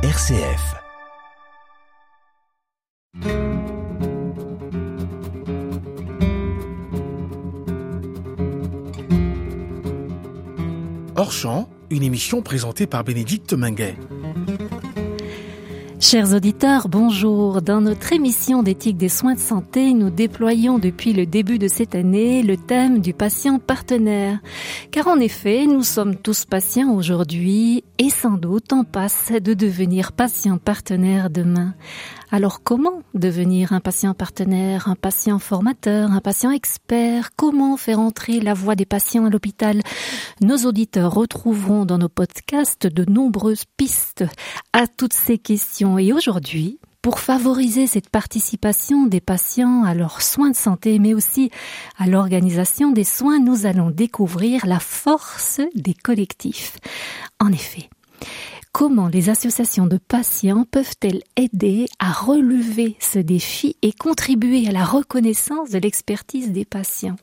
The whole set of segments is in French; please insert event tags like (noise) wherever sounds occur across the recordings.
RCF. Hors une émission présentée par Bénédicte Minguet. Chers auditeurs, bonjour. Dans notre émission d'éthique des soins de santé, nous déployons depuis le début de cette année le thème du patient partenaire. Car en effet, nous sommes tous patients aujourd'hui et sans doute on passe de devenir patient partenaire demain. Alors comment devenir un patient partenaire, un patient formateur, un patient expert? Comment faire entrer la voix des patients à l'hôpital? Nos auditeurs retrouveront dans nos podcasts de nombreuses pistes à toutes ces questions. Et aujourd'hui, pour favoriser cette participation des patients à leurs soins de santé, mais aussi à l'organisation des soins, nous allons découvrir la force des collectifs. En effet, Comment les associations de patients peuvent-elles aider à relever ce défi et contribuer à la reconnaissance de l'expertise des patients?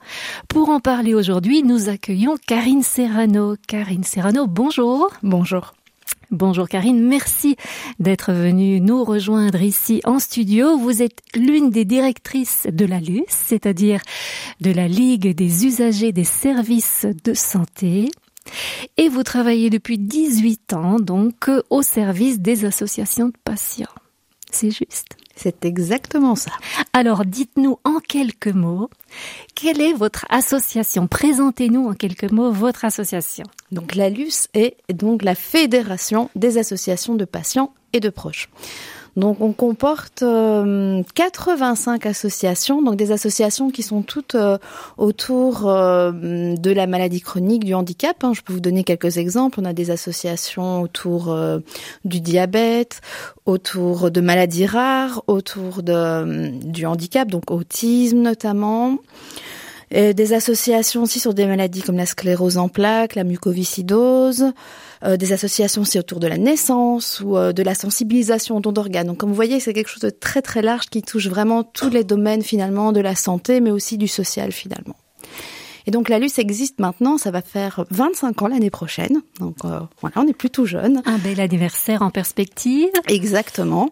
Pour en parler aujourd'hui, nous accueillons Karine Serrano. Karine Serrano, bonjour. Bonjour. Bonjour Karine, merci d'être venue nous rejoindre ici en studio. Vous êtes l'une des directrices de la LUS, c'est-à-dire de la Ligue des usagers des services de santé. Et vous travaillez depuis 18 ans donc au service des associations de patients. C'est juste. C'est exactement ça. Alors dites-nous en quelques mots, quelle est votre association? Présentez-nous en quelques mots votre association. Donc la LUS est donc la Fédération des associations de patients et de proches. Donc on comporte 85 euh, associations, donc des associations qui sont toutes euh, autour euh, de la maladie chronique, du handicap. Hein. Je peux vous donner quelques exemples. On a des associations autour du diabète, autour de maladies rares, autour de, du handicap, donc autisme notamment. Et des associations aussi sur des maladies comme la sclérose en plaques, la mucoviscidose, euh, des associations aussi autour de la naissance ou euh, de la sensibilisation aux dons d'organes. Donc comme vous voyez, c'est quelque chose de très très large qui touche vraiment tous les domaines finalement de la santé, mais aussi du social finalement. Et donc la LUS existe maintenant, ça va faire 25 ans l'année prochaine. Donc euh, voilà, on est plutôt jeune. Un bel anniversaire en perspective. Exactement.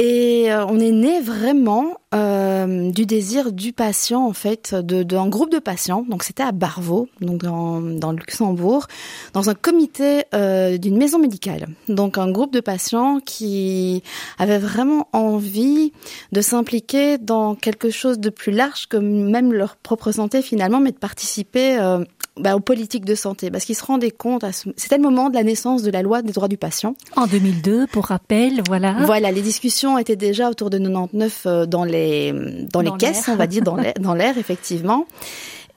Et euh, on est né vraiment euh, du désir du patient, en fait, d'un de, groupe de patients. Donc c'était à Barvaux, donc dans, dans le Luxembourg, dans un comité euh, d'une maison médicale. Donc un groupe de patients qui avaient vraiment envie de s'impliquer dans quelque chose de plus large que même leur propre santé finalement, mais de participer euh, bah, aux politiques de santé, parce qu'ils se rendaient compte, c'était le moment de la naissance de la loi des droits du patient. En 2002, pour rappel, voilà. Voilà, les discussions étaient déjà autour de 99 euh, dans les dans, les caisses, on va dire, dans l'air, effectivement.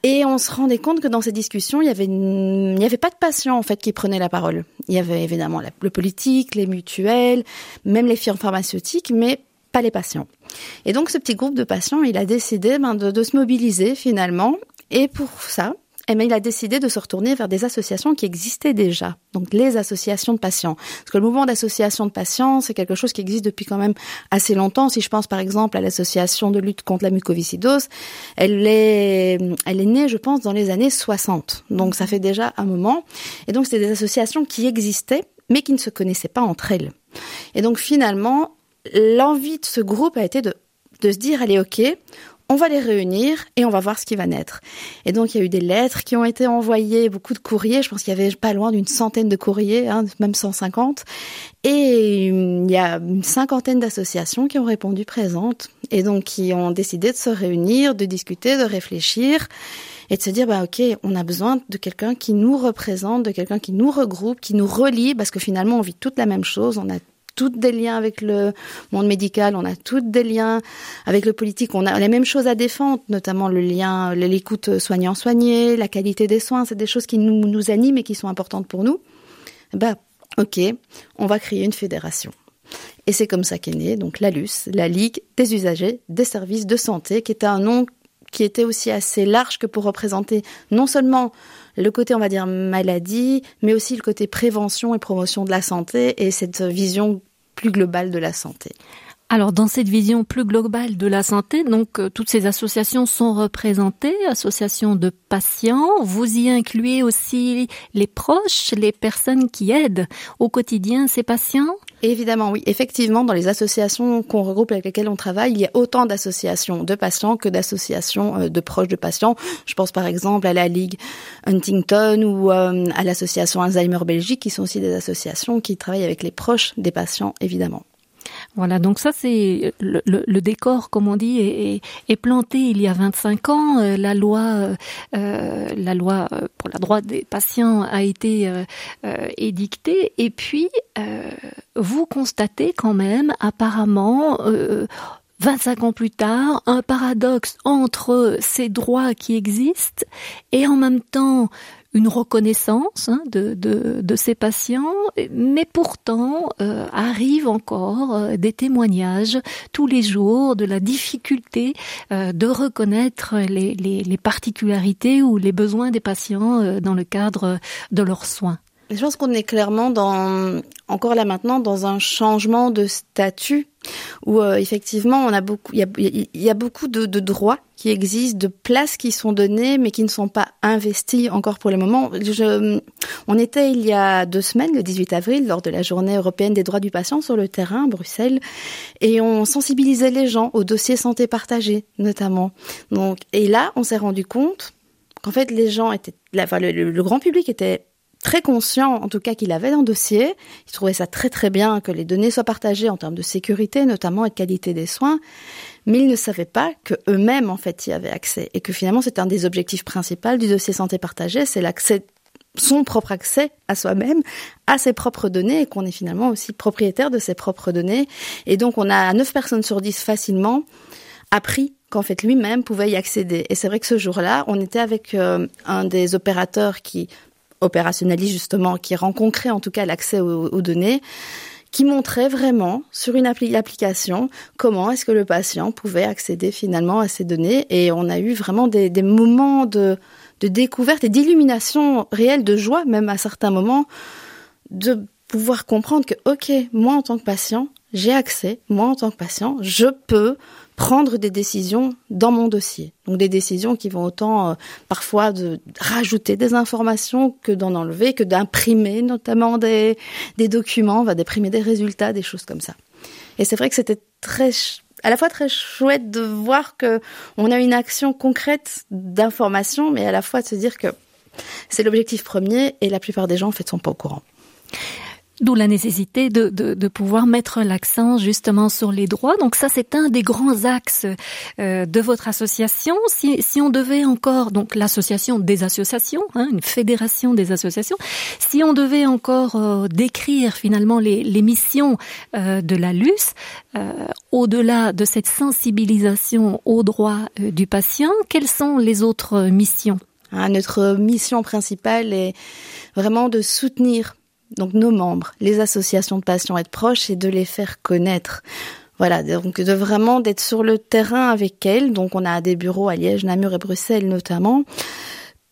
Et on se rendait compte que dans ces discussions, il y avait il n'y avait pas de patients en fait qui prenaient la parole. Il y avait évidemment le politique, les mutuelles, même les firmes pharmaceutiques, mais pas les patients. Et donc ce petit groupe de patients, il a décidé ben, de, de se mobiliser finalement. Et pour ça, eh bien, il a décidé de se retourner vers des associations qui existaient déjà, donc les associations de patients. Parce que le mouvement d'association de patients, c'est quelque chose qui existe depuis quand même assez longtemps. Si je pense par exemple à l'association de lutte contre la mucoviscidose, elle est, elle est née, je pense, dans les années 60. Donc ça fait déjà un moment. Et donc c'est des associations qui existaient, mais qui ne se connaissaient pas entre elles. Et donc finalement, l'envie de ce groupe a été de de se dire allez ok on va les réunir et on va voir ce qui va naître. Et donc il y a eu des lettres qui ont été envoyées, beaucoup de courriers. Je pense qu'il y avait pas loin d'une centaine de courriers, hein, même 150. Et il y a une cinquantaine d'associations qui ont répondu présentes et donc qui ont décidé de se réunir, de discuter, de réfléchir et de se dire bah ok on a besoin de quelqu'un qui nous représente de quelqu'un qui nous regroupe qui nous relie parce que finalement on vit toute la même chose toutes des liens avec le monde médical, on a toutes des liens avec le politique, on a les mêmes choses à défendre, notamment le lien, l'écoute soignant-soigné, la qualité des soins, c'est des choses qui nous, animent et qui sont importantes pour nous. Bah, ok, on va créer une fédération. Et c'est comme ça qu'est née donc la LUS, la Ligue des usagers des services de santé, qui était un nom qui était aussi assez large que pour représenter non seulement le côté, on va dire, maladie, mais aussi le côté prévention et promotion de la santé et cette vision plus globale de la santé. Alors dans cette vision plus globale de la santé, donc euh, toutes ces associations sont représentées, associations de patients, vous y incluez aussi les proches, les personnes qui aident au quotidien ces patients? Évidemment, oui. Effectivement, dans les associations qu'on regroupe avec lesquelles on travaille, il y a autant d'associations de patients que d'associations euh, de proches de patients. Je pense par exemple à la Ligue Huntington ou euh, à l'association Alzheimer Belgique, qui sont aussi des associations qui travaillent avec les proches des patients, évidemment. Voilà, donc ça c'est le, décor, comme on dit, est, planté il y a 25 ans. Euh, la loi, euh, euh, pour la droit des patients a été édictée, et puis vous constatez quand même, apparemment. 25 ans plus tard, un paradoxe entre ces droits qui existent et en même temps une reconnaissance hein, de, de, de, ces patients, mais pourtant euh, arrivent encore euh, des témoignages tous les jours de la difficulté euh, de reconnaître les, les, les, particularités ou les besoins des patients euh, dans le cadre de leurs soins. Je pense qu'on est clairement dans, encore là maintenant, dans un changement de statut où euh, effectivement on a beaucoup, il y a, beaucoup de, droits qui existent, de places qui sont données mais qui ne sont pas investies encore pour le moment. On était il y a deux semaines, le 18 avril, lors de la Journée européenne des droits du patient sur le terrain à Bruxelles, et on sensibilisait les gens au dossier santé partagé notamment. Donc et là on s'est rendu compte qu'en fait les gens étaient, le grand public était très conscient, en tout cas, qu'il avait un dossier. Il trouvait ça très très bien que les données soient partagées en termes de sécurité, notamment et de qualité des soins. Mais il ne savait pas que eux-mêmes, en fait, y avaient accès. Et que finalement, c'est un des objectifs principaux du dossier santé partagé, c'est l'accès son propre accès à soi-même, à ses propres données, et qu'on est finalement aussi propriétaire de ses propres données. Et donc, on a 9 personnes sur 10 facilement appris qu'en fait lui-même pouvait y accéder. Et c'est vrai que ce jour-là, on était avec euh, un des opérateurs qui opérationnaliste justement, qui rend concret en tout cas l'accès aux, données, qui montrait vraiment sur une appli application comment est-ce que le patient pouvait accéder finalement à ces données. Et on a eu vraiment des, des moments de, de découverte et d'illumination réelle, de joie même à certains moments, de pouvoir comprendre que, OK, moi en tant que patient, j'ai accès, moi en tant que patient, je peux prendre des décisions dans mon dossier. Donc des décisions qui vont autant euh, parfois de rajouter des informations que d'en enlever, que d'imprimer notamment des, des documents, va d'imprimer des résultats, des choses comme ça. Et c'est vrai que c'était très à la fois très chouette de voir que on a une action concrète d'information, mais à la fois de se dire que c'est l'objectif premier et la plupart des gens en fait sont pas au courant. D'où la nécessité de, de, de pouvoir mettre l'accent justement sur les droits. Donc ça, c'est un des grands axes euh, de votre association. Si, si on devait encore, donc l'association des associations, hein, une fédération des associations, si on devait encore euh, décrire finalement les, les missions euh, de la LUS, euh, au-delà de cette sensibilisation aux droits euh, du patient, quelles sont les autres missions? Ah, Notre mission principale est vraiment de soutenir donc nos membres, les associations de patients et de proches, et de les faire connaître. Voilà, donc de vraiment d'être sur le terrain avec elles. Donc on a des bureaux à Liège, Namur et Bruxelles notamment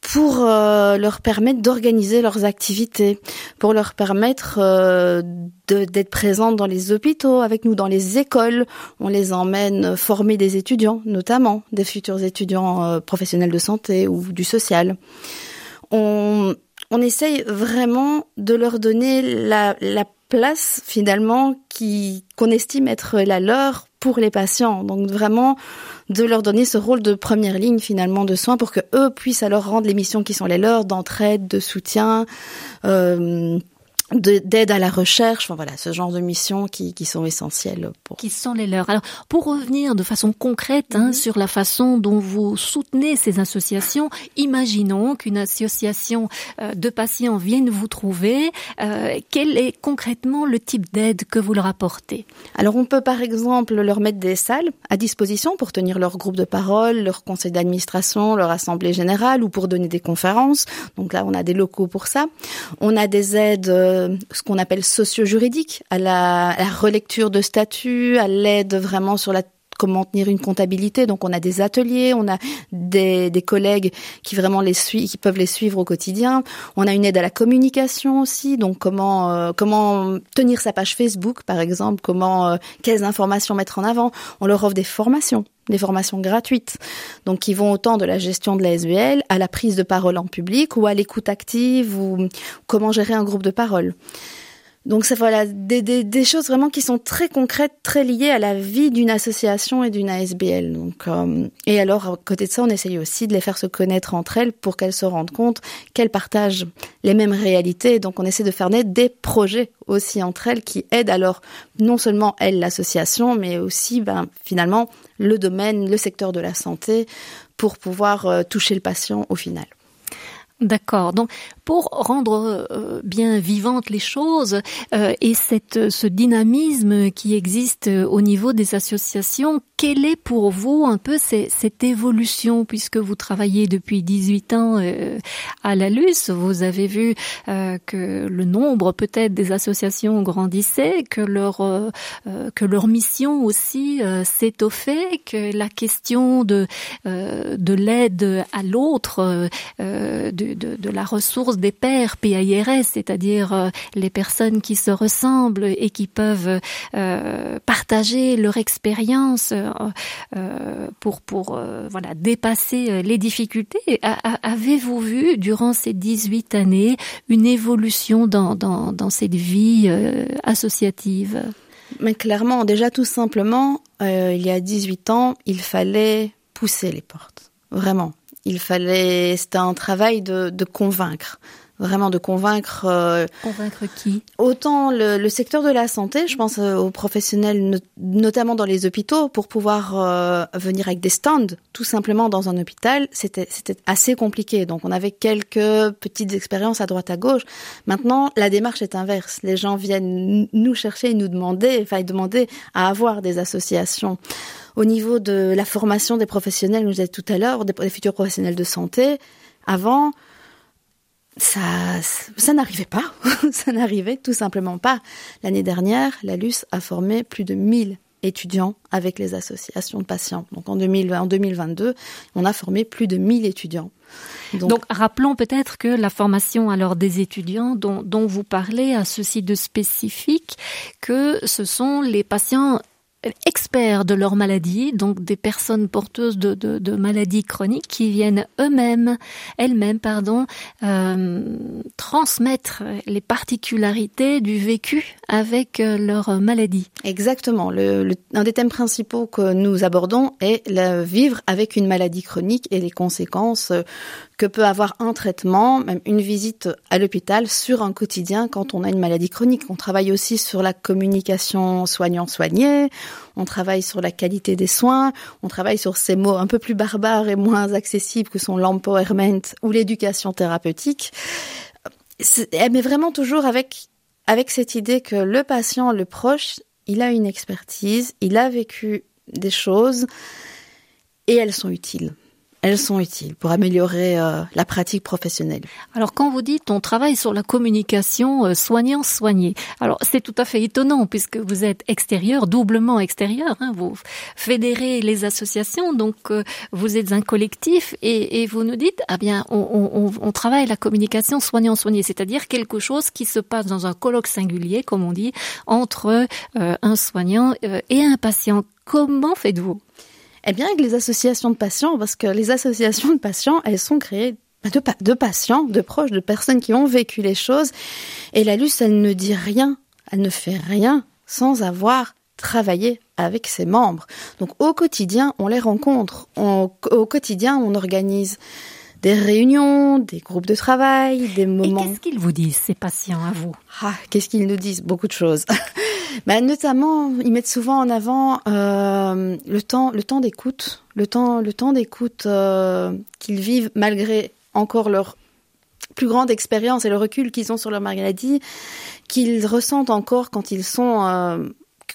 pour euh, leur permettre d'organiser leurs activités, pour leur permettre euh, d'être présentes dans les hôpitaux, avec nous dans les écoles. On les emmène former des étudiants, notamment des futurs étudiants euh, professionnels de santé ou du social. On, on essaye vraiment de leur donner la, la place finalement qui qu'on estime être la leur pour les patients. Donc vraiment de leur donner ce rôle de première ligne finalement de soins pour que eux puissent alors rendre les missions qui sont les leurs d'entraide, de soutien. Euh, d'aide à la recherche, enfin voilà, ce genre de missions qui, qui sont essentielles pour. Qui sont les leurs. Alors, pour revenir de façon concrète hein, -hmm. sur la façon dont vous soutenez ces associations, imaginons qu'une association euh, de patients vienne vous trouver. Euh, quel est concrètement le type d'aide que vous leur apportez? Alors, on peut par exemple leur mettre des salles à disposition pour tenir leur groupe de parole, leur conseil d'administration, leur assemblée générale ou pour donner des conférences. Donc là, on a des locaux pour ça. On a des aides euh, ce qu'on appelle socio-juridique, à la, relecture de statut, à l'aide vraiment sur la comment tenir une comptabilité. Donc on a des ateliers, on a des, des collègues qui vraiment les suivent, qui peuvent les suivre au quotidien. On a une aide à la communication aussi, donc comment euh, comment tenir sa page Facebook par exemple, comment euh, quelles informations mettre en avant. On leur offre des formations des formations gratuites, donc qui vont autant de la gestion de la SVL à la prise de parole en public ou à l'écoute active ou comment gérer un groupe de parole. Donc ça voilà des, choses vraiment qui sont très concrètes, très liées à la vie d'une association et d'une ASBL. Donc euh, et alors à côté de ça, on essaye aussi de les faire se connaître entre elles pour qu'elles se rendent compte qu'elles partagent les mêmes réalités. Donc on essaie de faire naître des projets aussi entre elles qui aident alors non seulement elles l'association, mais aussi ben, finalement le domaine, le secteur de la santé pour pouvoir euh, toucher le patient au final. D'accord. Donc, pour rendre euh, bien vivantes les choses euh, et cette, ce dynamisme qui existe au niveau des associations, quelle est pour vous un peu cette évolution? Puisque vous travaillez depuis 18 ans euh, à la LUS Vous avez vu que le nombre peut-être des associations grandissait, que leur que leur mission aussi s'étoffait, que la question de de l'aide à l'autre, de de, la ressource des pairs PIRS, c'est-à-dire euh, les personnes qui se ressemblent et qui peuvent euh, partager leur expérience euh, pour pour voilà dépasser les difficultés. Avez-vous vu durant ces 18 années une évolution dans dans, dans cette vie associative? Mais clairement, déjà tout simplement, il y a 18 ans, il fallait pousser les portes. Vraiment. Il fallait, c'était un travail de, de convaincre vraiment de convaincre. Euh, convaincre qui? Autant le, le, secteur de la santé, je pense euh, aux professionnels, notamment dans les hôpitaux, pour pouvoir euh, venir avec des stands, tout simplement dans un hôpital, c'était assez compliqué. Donc on avait quelques petites expériences à droite à gauche. Maintenant, la démarche est inverse. Les gens viennent nous chercher et nous demander, enfin demander à avoir des associations au niveau de la formation des professionnels, nous disait tout à l'heure, des, futurs professionnels de santé, avant, ça, ça n'arrivait pas. (laughs) ça n'arrivait tout simplement pas. L'année dernière, la LUS a formé plus de 1000 étudiants avec les associations de patients. Donc en, 2000, en 2022, on a formé plus de 1000 étudiants. Donc, rappelons peut-être que la formation alors des étudiants dont vous parlez a ceci de spécifique que ce sont les patients experts de leur maladie, donc des personnes porteuses de, de, de maladies chroniques qui viennent eux-mêmes, elles-mêmes, pardon, euh, transmettre les particularités du vécu avec euh, leur maladie. Exactement. Le, le, un des thèmes principaux que nous abordons est vivre avec une maladie chronique et les conséquences que peut avoir un traitement, même une visite à l'hôpital sur un quotidien quand on a une maladie chronique. On travaille aussi sur la communication soignant-soigné, on travaille sur la qualité des soins, on travaille sur ces mots un peu plus barbares et moins accessibles que sont l'empowerment ou l'éducation thérapeutique. Mais vraiment toujours avec, avec cette idée que le patient, le proche, il a une expertise, il a vécu des choses et elles sont utiles elles sont utiles pour améliorer euh, la pratique professionnelle. Alors quand vous dites on travaille sur la communication euh, soignant-soigné, alors c'est tout à fait étonnant puisque vous êtes extérieur, doublement extérieur, hein, vous fédérez les associations, donc euh, vous êtes un collectif et, vous nous dites, ah bien on, on, on travaille la communication soignant-soigné, c'est-à-dire quelque chose qui se passe dans un colloque singulier, comme on dit, entre un soignant et un patient. Comment faites-vous? Eh bien, avec les associations de patients, parce que les associations de patients, elles sont créées de, de patients, de proches, de personnes qui ont vécu les choses. Et la LUS, elle ne dit rien, elle ne fait rien sans avoir travaillé avec ses membres. Donc au quotidien, on les rencontre. au quotidien, on organise des réunions, des groupes de travail, des moments. Et qu'est-ce qu'ils vous disent, ces patients, à vous? Ah, qu'est-ce qu'ils nous disent? Beaucoup de choses. Bah, notamment, ils mettent souvent en avant euh, le temps, le temps d'écoute, le temps, le temps d'écoute euh, qu'ils vivent malgré encore leur plus grande expérience et le recul qu'ils ont sur leur maladie, qu'ils ressentent encore quand ils sont euh,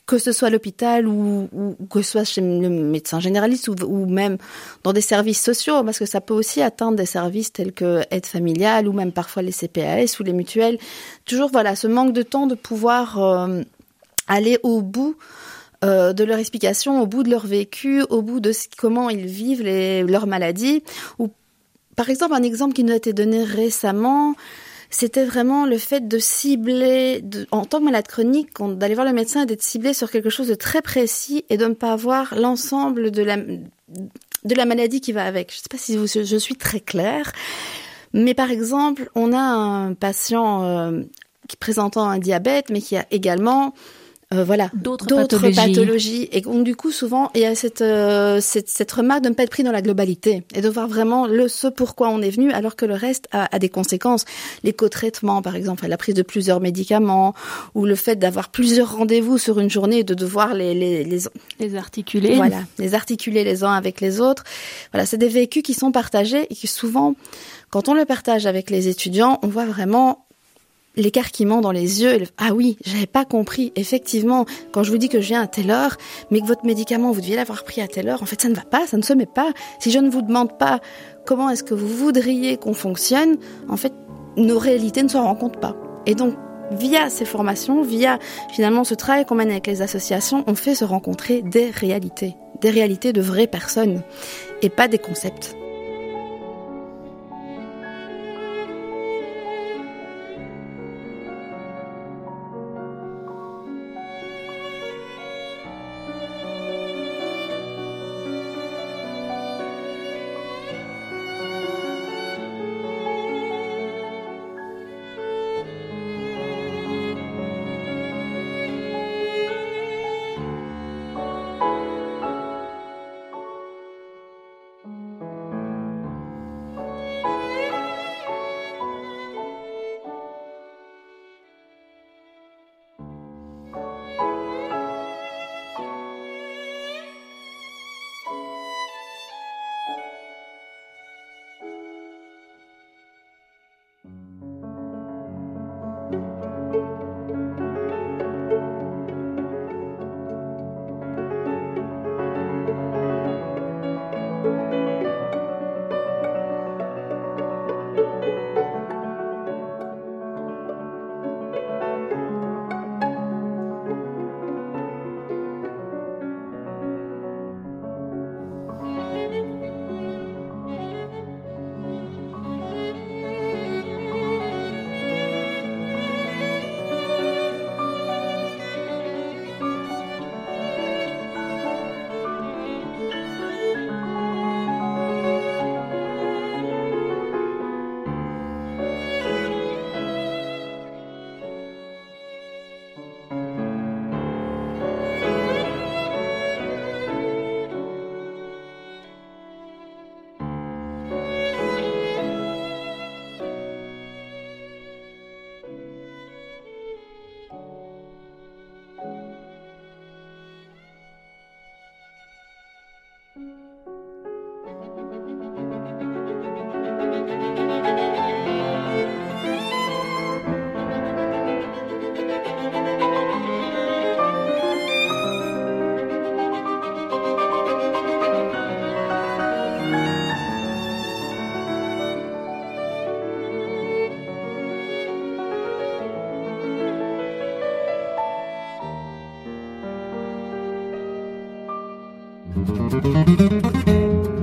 que ce soit à l'hôpital ou, que ce soit chez le médecin généraliste ou, même dans des services sociaux, parce que ça peut aussi atteindre des services tels que aide familiale ou même parfois les CPAS ou les mutuelles. Toujours voilà, ce manque de temps de pouvoir aller au bout euh, de leur explication, au bout de leur vécu, au bout de comment ils vivent leur maladie. Ou par exemple, un exemple qui nous a été donné récemment, c'était vraiment le fait de cibler, en tant que malade chronique, d'aller voir le médecin et d'être ciblé sur quelque chose de très précis et de ne pas avoir l'ensemble de la, maladie qui va avec. Je ne sais pas si je suis très claire, mais par exemple, on a un patient euh, qui présentant un diabète, mais qui a également euh, voilà. D'autres pathologies. et donc du coup souvent il y a cette, euh, cette, cette remarque de ne pas être pris dans la globalité et de voir vraiment le ce pourquoi on est venu alors que le reste a, a des conséquences. L'éco-traitement par exemple la prise de plusieurs médicaments ou le fait d'avoir plusieurs rendez-vous sur une journée et de devoir les les les, les articuler. voilà les articuler les uns avec les autres. Voilà c'est des vécus qui sont partagés et qui souvent quand on le partage avec les étudiants on voit vraiment l'écarquillement dans les yeux. Ah oui, j'avais pas compris. Effectivement, quand je vous dis que je viens à telle heure, mais que votre médicament, vous deviez l'avoir pris à telle heure, en fait, ça ne va pas, ça ne se met pas. Si je ne vous demande pas comment est-ce que vous voudriez qu'on fonctionne, en fait, nos réalités ne se rencontrent pas. Et donc, via ces formations, via finalement ce travail qu'on mène avec les associations, on fait se rencontrer des réalités, des réalités de vraies personnes, et pas des concepts.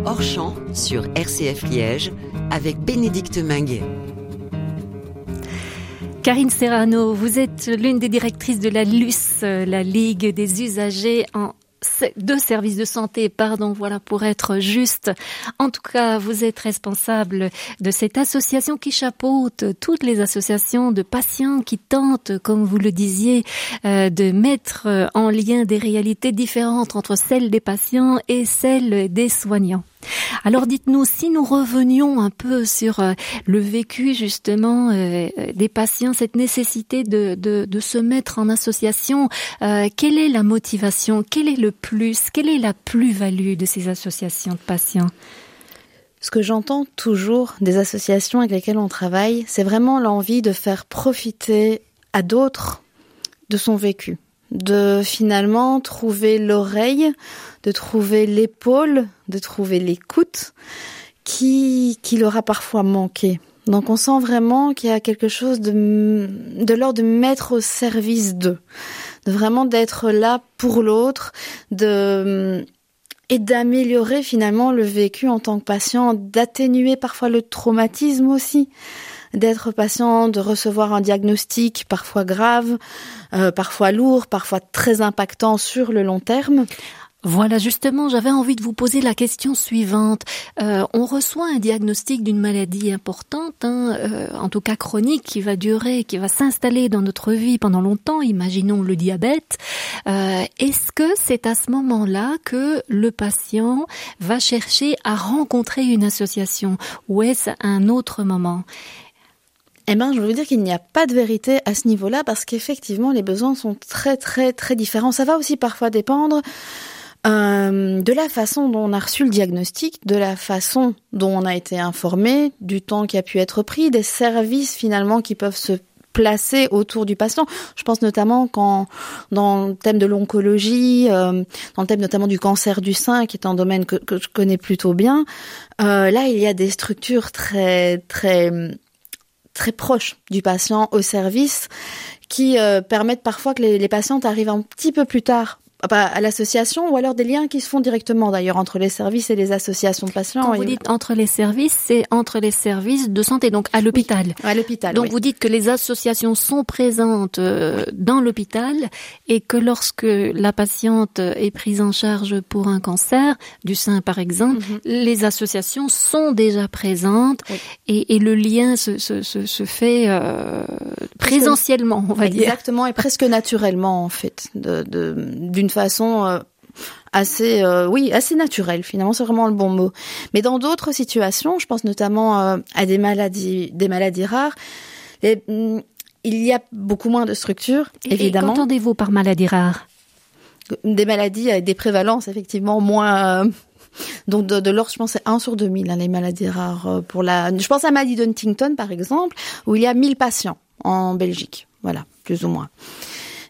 Hors champ sur RCF Liège avec Bénédicte Minguet. Karine Serrano, vous êtes l'une des directrices de la LUS, la Ligue des usagers en deux services de santé, pardon, voilà, pour être juste. En tout cas, vous êtes responsable de cette association qui chapeaute toutes les associations de patients qui tentent, comme vous le disiez, euh, de mettre en lien des réalités différentes entre celles des patients et celles des soignants. Alors dites-nous, si nous revenions un peu sur euh, le vécu justement euh, des patients, cette nécessité de, se mettre en association, euh, quelle est la motivation, quel est le plus, quelle est la plus-value de ces associations de patients? Ce que j'entends toujours des associations avec lesquelles on travaille, c'est vraiment l'envie de faire profiter à d'autres de son vécu, de finalement trouver l'oreille, de trouver l'épaule, de trouver l'écoute qui, qui leur a parfois manqué. Donc on sent vraiment qu'il y a quelque chose de, de l'ordre de mettre au service d'eux, de vraiment d'être là pour l'autre, de et d'améliorer finalement le vécu en tant que patient, d'atténuer parfois le traumatisme aussi d'être patient, de recevoir un diagnostic parfois grave, euh, parfois lourd, parfois très impactant sur le long terme. Voilà, justement, j'avais envie de vous poser la question suivante. Euh, on reçoit un diagnostic d'une maladie importante, hein, euh, en tout cas chronique, qui va durer, qui va s'installer dans notre vie pendant longtemps. Imaginons le diabète. Euh, est-ce que c'est à ce moment-là que le patient va chercher à rencontrer une association, ou est-ce un autre moment? Eh ben, je veux dire qu'il n'y a pas de vérité à ce niveau-là parce qu'effectivement, les besoins sont très, très, très différents. Ça va aussi parfois dépendre euh, de la façon dont on a reçu le diagnostic, de la façon dont on a été informé, du temps qui a pu être pris, des services finalement qui peuvent se placer autour du patient. Je pense notamment quand dans le thème de l'oncologie, euh, dans le thème notamment du cancer du sein, qui est un domaine que, que je connais plutôt bien, euh, là il y a des structures très très très proches du patient au service qui euh, permettent parfois que les, les patientes arrivent un petit peu plus tard à l'association ou alors des liens qui se font directement d'ailleurs entre les services et les associations de patients. Quand vous dites entre les services, c'est entre les services de santé, donc à l'hôpital. à l'hôpital. Donc vous dites que les associations sont présentes euh, dans l'hôpital et que lorsque la patiente est prise en charge pour un cancer du sein par exemple, mhm. les associations sont déjà présentes et, et, le lien se, se, se, se fait euh, présentiellement, on va dire. Exactement et presque naturellement en fait, d'une de, façon euh, assez euh, oui assez naturelle finalement c'est vraiment le bon mot mais dans d'autres situations je pense notamment euh, à des maladies des maladies rares mm, il y a beaucoup moins de structures évidemment qu'entendez-vous par maladies rares des maladies avec des prévalences effectivement moins donc de, de l'ordre, je pense, c'est 1 sur 2000, hein, les maladies rares. Pour la, je pense à maladie d'Huntington, par exemple, où il y a 1000 patients en Belgique. Voilà, plus ou moins.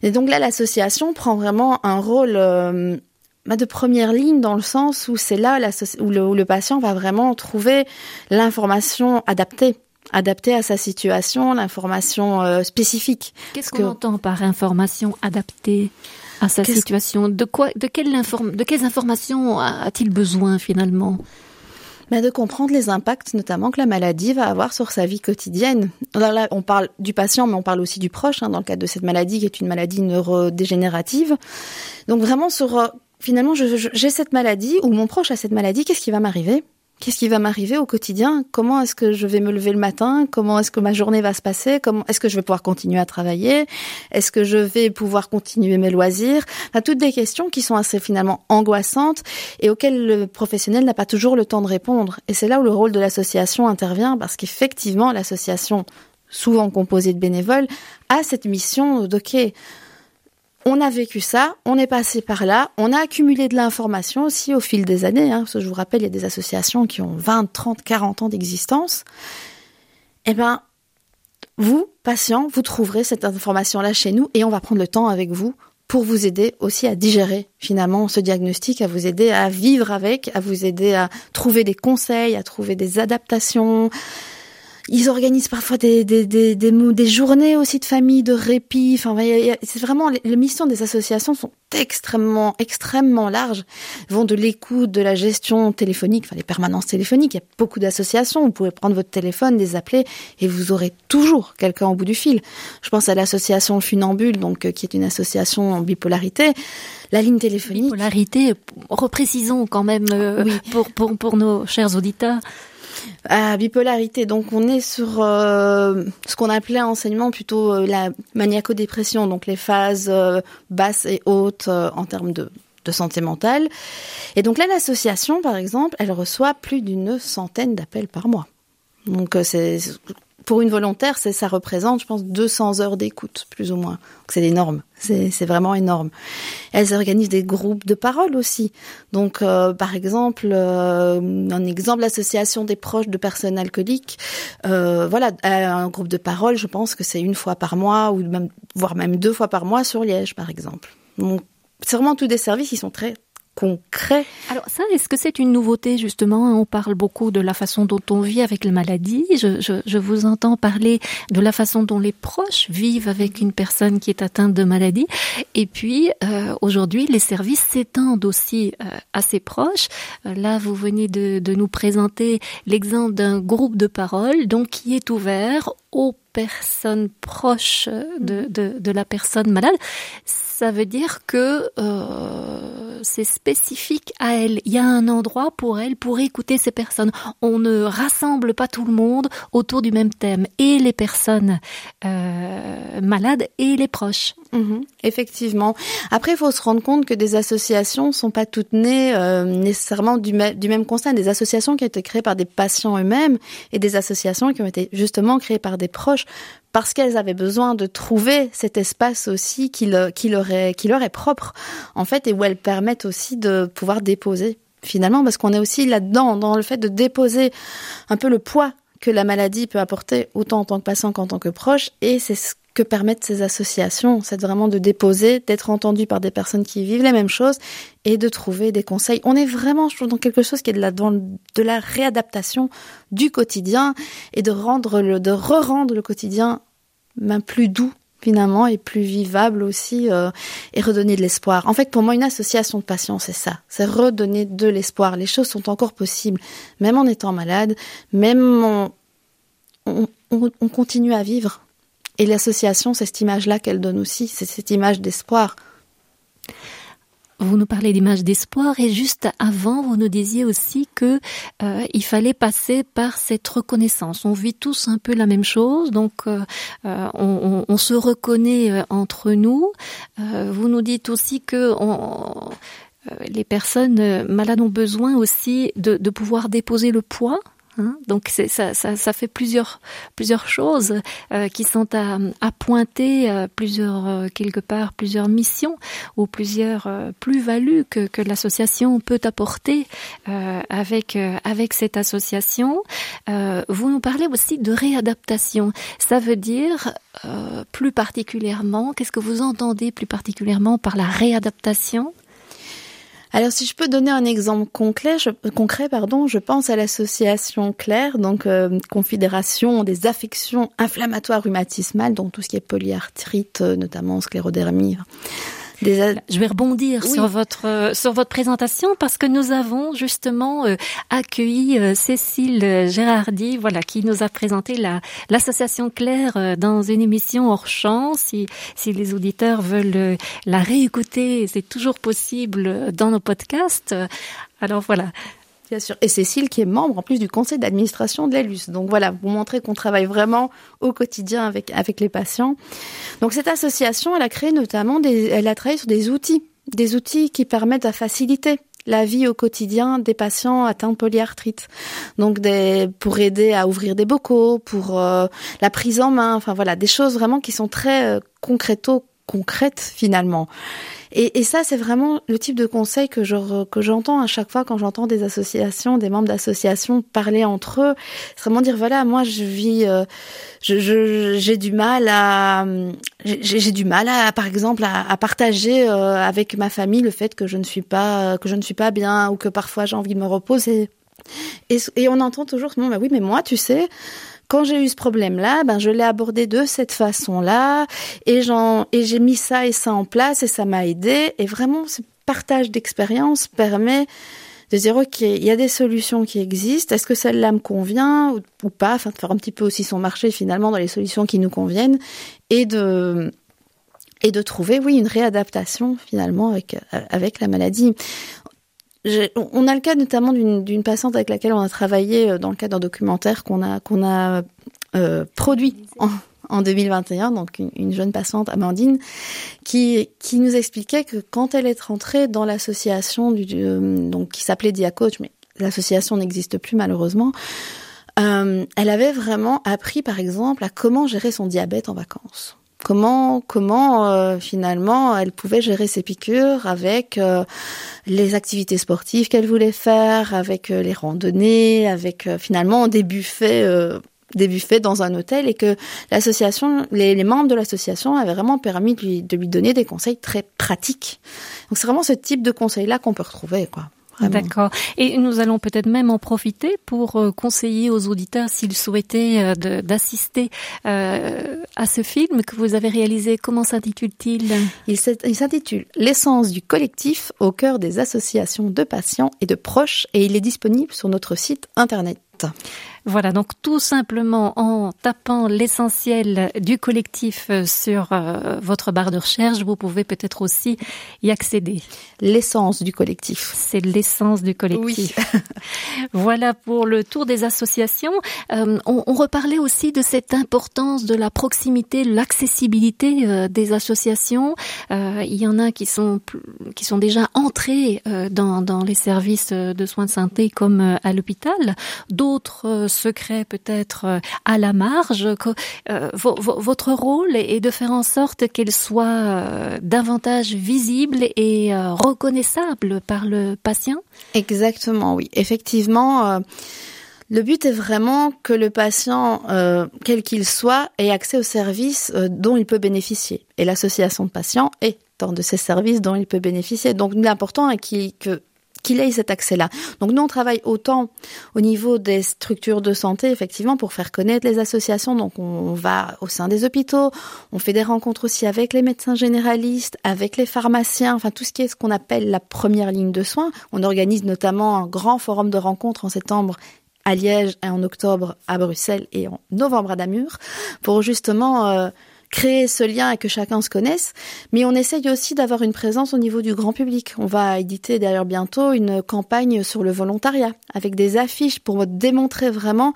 Et donc là, l'association prend vraiment un rôle euh, bah, de première ligne dans le sens où c'est là où le, où le patient va vraiment trouver l'information adaptée adaptée à sa situation, l'information euh, spécifique. Qu'est-ce qu'on entend par information adaptée à sa situation? De quoi, de quelle inform de quelles informations a-t-il besoin finalement? De comprendre les impacts notamment que la maladie va avoir sur sa vie quotidienne. là, on parle du patient, mais on parle aussi du proche, hein, dans le cadre de cette maladie qui est une maladie neurodégénérative. Donc vraiment sur, euh, finalement, j'ai cette maladie, ou mon proche a cette maladie, qu'est-ce qui va m'arriver? Qu'est-ce qui va m'arriver au quotidien? Comment est-ce que je vais me lever le matin? Comment est-ce que ma journée va se passer? Comment est-ce que je vais pouvoir continuer à travailler? Est-ce que je vais pouvoir continuer mes loisirs? Enfin, Toutes des questions qui sont assez finalement angoissantes et auxquelles le professionnel n'a pas toujours le temps de répondre. Et c'est là où le rôle de l'association intervient parce qu'effectivement, l'association, souvent composée de bénévoles, a cette mission d'ok, on a vécu ça, on est passé par là, on a accumulé de l'information aussi au fil des années. Hein, je vous rappelle, il y a des associations qui ont 20, 30, 40 ans d'existence. Eh ben, vous, patients, vous trouverez cette information-là chez nous et on va prendre le temps avec vous pour vous aider aussi à digérer finalement ce diagnostic, à vous aider à vivre avec, à vous aider à trouver des conseils, à trouver des adaptations, ils organisent parfois des, des, des, des, des journées aussi de famille, de répit. Enfin, c'est vraiment les, missions des associations sont extrêmement, extrêmement larges. vont de l'écoute, de la gestion téléphonique, enfin les permanences téléphoniques. Il y a beaucoup d'associations. Vous pouvez prendre votre téléphone, les appeler, et vous aurez toujours quelqu'un au bout du fil. Je pense à l'association Funambule, donc euh, qui est une association en bipolarité. La ligne téléphonique. Bipolarité, reprécisons quand même euh, oui. pour, pour, pour nos chers auditeurs. À bipolarité, donc on est sur euh, ce qu'on appelait enseignement plutôt euh, la maniaco-dépression, donc les phases euh, basses et hautes en termes de, de santé mentale. Et donc là, l'association, par exemple, elle reçoit plus d'une centaine d'appels par mois. Donc c'est pour une volontaire, ça représente, je pense, 200 heures d'écoute, plus ou moins. C'est énorme, c'est vraiment énorme. Elles organisent des groupes de parole aussi. Donc, euh, par exemple, euh, un exemple, l'association des proches de personnes alcooliques. Euh, voilà, un groupe de parole, je pense que c'est une fois par mois ou même, voire même deux fois par mois sur Liège, par exemple. Donc, c'est vraiment tous des services qui sont très concret. Alors ça, est-ce que c'est une nouveauté justement On parle beaucoup de la façon dont on vit avec la maladie. Je, je, je, vous entends parler de la façon dont les proches vivent avec une personne qui est atteinte de maladie. Et puis euh, aujourd'hui, les services s'étendent aussi euh, à ses proches. Euh, là, vous venez de, de nous présenter l'exemple d'un groupe de parole, donc qui est ouvert aux personnes proches de, de, de la personne malade, ça veut dire que euh, c'est spécifique à elle. Il y a un endroit pour elle pour écouter ces personnes. On ne rassemble pas tout le monde autour du même thème, et les personnes euh, malades et les proches. Mhm, effectivement. Après, il faut se rendre compte que des associations sont pas toutes nées euh, nécessairement du, du, même constat. Des associations qui ont été créées par des patients eux-mêmes et des associations qui ont été justement créées par des proches parce qu'elles avaient besoin de trouver cet espace aussi qui, le, qui, leur est, qui leur est propre, en fait, et où elles permettent aussi de pouvoir déposer, finalement, parce qu'on est aussi là-dedans, dans le fait de déposer un peu le poids que la maladie peut apporter, autant en tant que patient qu'en tant que proche, et c'est ce que permettent ces associations, c'est vraiment de déposer, d'être entendu par des personnes qui vivent les mêmes choses et de trouver des conseils. On est vraiment, dans quelque chose qui est de la, réadaptation du quotidien et de rendre le, de re-rendre le quotidien même plus doux finalement et plus vivable aussi euh, et redonner de l'espoir. En fait, pour moi, une association de patients, c'est ça, c'est redonner de l'espoir. Les choses sont encore possibles, même en étant malade, même en, on continue à vivre et l'association, c'est cette image-là qu'elle donne aussi, c'est cette image d'espoir. Vous nous parlez d'image d'espoir et juste avant, vous nous disiez aussi que euh, il fallait passer par cette reconnaissance. On vit tous un peu la même chose, donc euh, euh on, se reconnaît euh, entre nous. Vous nous dites aussi que les personnes malades ont besoin aussi de pouvoir déposer le poids Hein? Donc ça, fait plusieurs choses euh, qui sont à, pointer, euh, plusieurs euh, quelque part plusieurs missions ou plusieurs plus-values que, l'association peut apporter avec cette association. vous nous parlez aussi de réadaptation. Ça veut dire plus particulièrement, qu'est-ce que vous entendez plus particulièrement par la réadaptation? Alors, si je peux donner un exemple concret, je, concret pardon, je pense à l'association Claire, donc euh, Confédération des affections inflammatoires rhumatismales, donc tout ce qui est polyarthrite, euh, notamment sclérodermie. Je vais rebondir oui. sur votre sur votre présentation parce que nous avons justement euh, accueilli euh, Cécile Gérardi, voilà, qui nous a présenté la l'association Claire euh, dans une émission hors champ. Si si les auditeurs veulent la réécouter, c'est toujours possible dans nos podcasts. Alors voilà, Bien sûr. Et Cécile qui est membre en plus du conseil d'administration de l'ELUS. Donc voilà, vous montrer qu'on travaille vraiment au quotidien avec, avec les patients. Donc cette association, elle a créé notamment des, elle a travaillé sur des outils, des outils qui permettent à faciliter la vie au quotidien des patients atteints de polyarthrite. Donc pour aider à ouvrir des bocaux, pour euh, la prise en main, enfin voilà, des choses vraiment qui sont très euh, concrètes finalement. Et, ça, c'est vraiment le type de conseil que je que j'entends à chaque fois quand j'entends des associations, des membres d'associations parler entre eux. C'est vraiment dire voilà, moi je vis, euh, j'ai du mal à j'ai du mal à par exemple à, partager euh, avec ma famille le fait que je ne suis pas que je ne suis pas bien ou que parfois j'ai envie de me reposer. Et, et on entend toujours ce bah oui, mais moi, tu sais, quand j'ai eu ce problème-là, ben je l'ai abordé de cette façon-là et j'ai mis ça et ça en place et ça m'a aidé. Et vraiment ce partage d'expérience permet de dire ok il y a des solutions qui existent. Est-ce que celle-là me convient ou, ou pas? Enfin de faire un petit peu aussi son marché finalement dans les solutions qui nous conviennent et de et de trouver oui une réadaptation finalement avec avec la maladie on a le cas notamment d'une patiente avec laquelle on a travaillé euh, dans le cadre d'un documentaire qu'on a a euh, produit en, en 2021, donc une, une jeune patiente Amandine, qui qui nous expliquait que quand elle est rentrée dans l'association du euh, donc qui s'appelait Diacoach, mais l'association n'existe plus malheureusement. Euh, elle avait vraiment appris, par exemple, à comment gérer son diabète en vacances comment comment euh, finalement elle pouvait gérer ses piqûres avec euh, les activités sportives qu'elle voulait faire avec euh, les randonnées avec finalement des buffets des buffets dans un hôtel et que l'association les, les membres de l'association avaient vraiment permis de lui, de lui donner des conseils très pratiques. Donc c'est vraiment ce type de conseils là qu'on peut retrouver quoi D'accord. Et nous allons peut-être même en profiter pour euh, conseiller aux auditeurs s'ils souhaitaient euh, d'assister euh, à ce film que vous avez réalisé. Comment s'intitule-t-il? Il s'intitule L'essence du collectif au cœur des associations de patients et de proches et il est disponible sur notre site internet. Voilà, donc tout simplement en tapant l'essentiel du collectif euh, sur euh, votre barre de recherche, vous pouvez peut-être aussi y accéder. L'essence du collectif. C'est l'essence du collectif. Oui. (laughs) voilà pour le tour des associations. Euh, on, on, reparlait aussi de cette importance de la proximité, l'accessibilité euh, des associations. Euh, il y en a qui sont qui sont déjà entrés dans, dans les services de soins de santé comme à l'hôpital. D'autres secret peut-être euh, à la marge. Euh, votre rôle est de faire en sorte qu'elle soit euh, davantage visible et reconnaissable par le patient? Exactement, oui. Effectivement. Le but est vraiment que le patient, quel qu'il soit, ait accès aux services dont il peut bénéficier. Et l'association de patients est un de ces services dont il peut bénéficier. Donc l'important est que qu'il ait cet accès-là. Donc nous, on travaille autant au niveau des structures de santé, effectivement, pour faire connaître les associations. Donc on va au sein des hôpitaux, on fait des rencontres aussi avec les médecins généralistes, avec les pharmaciens, enfin tout ce qui est ce qu'on appelle la première ligne de soins. On organise notamment un grand forum de rencontres en septembre à Liège et en octobre à Bruxelles et en novembre à Namur pour justement euh, créer ce lien et que chacun se connaisse, mais on essaye aussi d'avoir une présence au niveau du grand public. On va éditer d'ailleurs bientôt une campagne sur le volontariat avec des affiches pour démontrer vraiment,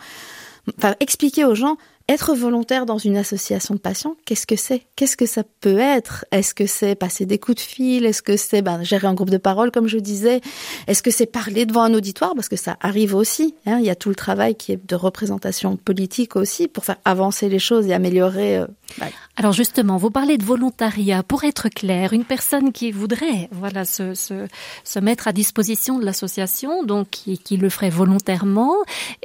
enfin expliquer aux gens être volontaire dans une association de patients, qu'est-ce que c'est? Qu'est-ce que ça peut être? Est-ce que c'est passer des coups de fil? Est-ce que c'est ben, gérer un groupe de parole, comme je disais? Est-ce que c'est parler devant un auditoire? Parce que ça arrive aussi. Hein Il y a tout le travail qui est de représentation politique aussi pour faire avancer les choses et améliorer. Euh, ben. Alors justement, vous parlez de volontariat. Pour être clair, une personne qui voudrait voilà se, se, se mettre à disposition de l'association, donc qui, qui le ferait volontairement,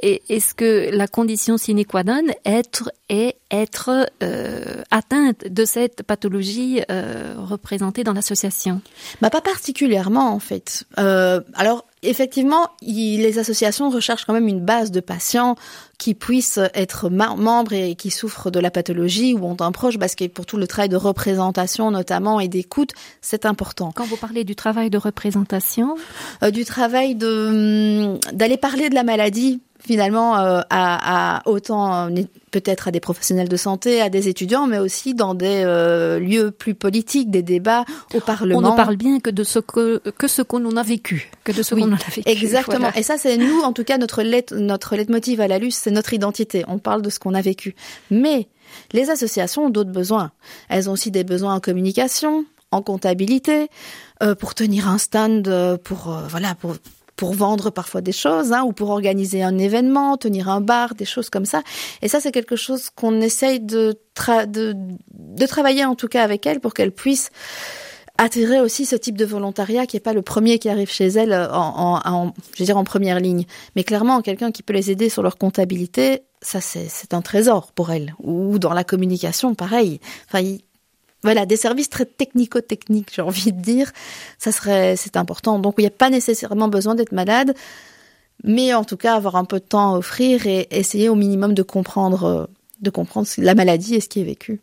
est-ce que la condition sine qua non est être et être euh, atteinte de cette pathologie euh, représentée dans l'association bah, Pas particulièrement en fait. Euh, alors effectivement, il, les associations recherchent quand même une base de patients qui puissent être membres et qui souffrent de la pathologie ou ont un proche, parce que pour tout le travail de représentation notamment et d'écoute, c'est important. Quand vous parlez du travail de représentation euh, Du travail de hum, d'aller parler de la maladie finalement euh, à, à, autant euh, peut-être à des professionnels de santé, à des étudiants, mais aussi dans des euh, lieux plus politiques, des débats au Parlement. On ne parle bien que de ce que que ce qu'on a vécu, que de ce qu'on a vécu. Exactement. Et ça, c'est nous, en tout cas, notre let, notre leitmotiv à la luce, c'est notre identité. On parle de ce qu'on a vécu. Mais les associations ont d'autres besoins. Elles ont aussi des besoins en communication, en comptabilité, euh, pour tenir un stand, pour voilà, pour pour vendre parfois des choses, hein, ou pour organiser un événement, tenir un bar, des choses comme ça. Et ça, c'est quelque chose qu'on essaye de, de, de travailler en tout cas avec elle pour qu'elle puisse attirer aussi ce type de volontariat qui est pas le premier qui arrive chez elle en, en, en je veux dire en première ligne, mais clairement quelqu'un qui peut les aider sur leur comptabilité, ça c'est un trésor pour elle. Ou dans la communication, pareil. Enfin, voilà, des services très technico-techniques, j'ai envie de dire, ça serait, c'est important. Donc, il n'y a pas nécessairement besoin d'être malade, mais en tout cas, avoir un peu de temps à offrir et essayer au minimum de comprendre, de comprendre la maladie et ce qui est vécu.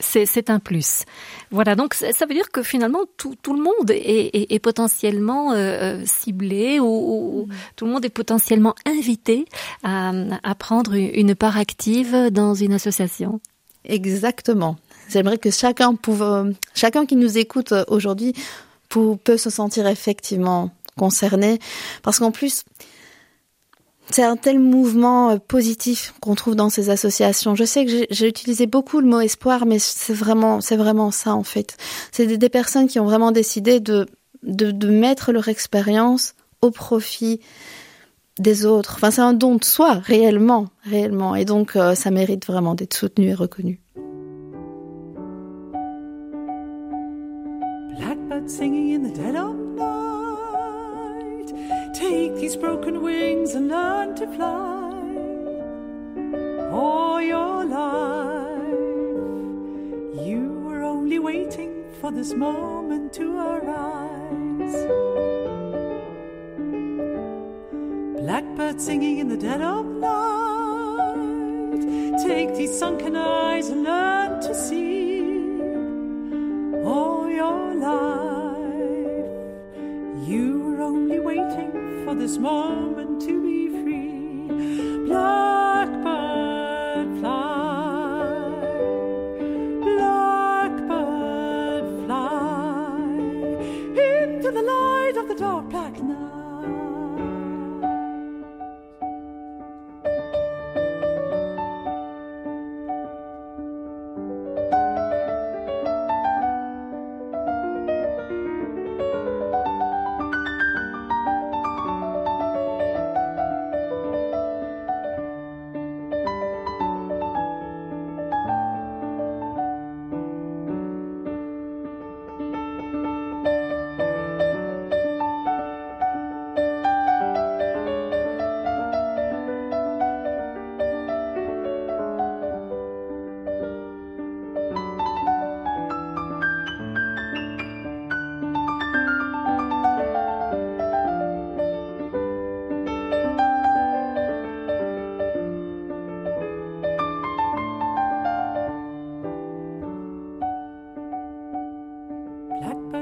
C'est un plus. Voilà, donc ça veut dire que finalement tout, tout le monde est, est, est potentiellement euh, euh ciblé ou, ou, mm. tout le monde est potentiellement invité à, à prendre une part active dans une association. Exactement. J'aimerais que chacun, pouvait, chacun qui nous écoute aujourd'hui peut se sentir effectivement concerné, parce qu'en plus, c'est un tel mouvement euh, positif qu'on trouve dans ces associations. Je sais que j'ai utilisé beaucoup le mot espoir, mais c'est vraiment, vraiment ça en fait. C'est des, personnes qui ont vraiment décidé de, mettre leur expérience au profit des autres. Enfin, c'est un don de soi, réellement, réellement. Et donc, euh, ça mérite vraiment d'être soutenu et reconnu. Singing in the dead of night. Take these broken wings and learn to fly. All your life, you were only waiting for this moment to arise. Blackbird singing in the dead of night. Take these sunken eyes and learn to see all your life. You were only waiting for this moment to be free.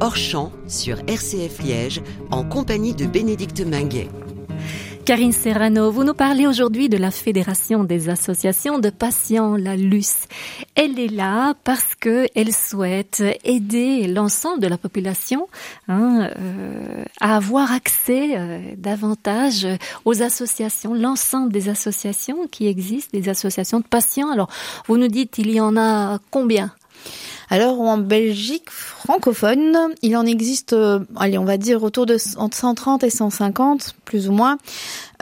Hors champ sur RCF Liège en compagnie de Bénédicte Minguet. Karine Serrano, vous nous parlez aujourd'hui de la Fédération des associations de patients, la LUS. Elle est là parce que elle souhaite aider l'ensemble de la population hein, euh, à avoir accès euh, davantage aux associations, l'ensemble des associations qui existent, des associations de patients. Alors, vous nous dites, il y en a combien? Alors en Belgique francophone, il en existe, euh, allez, on va dire autour de entre 130 et 150, plus ou moins.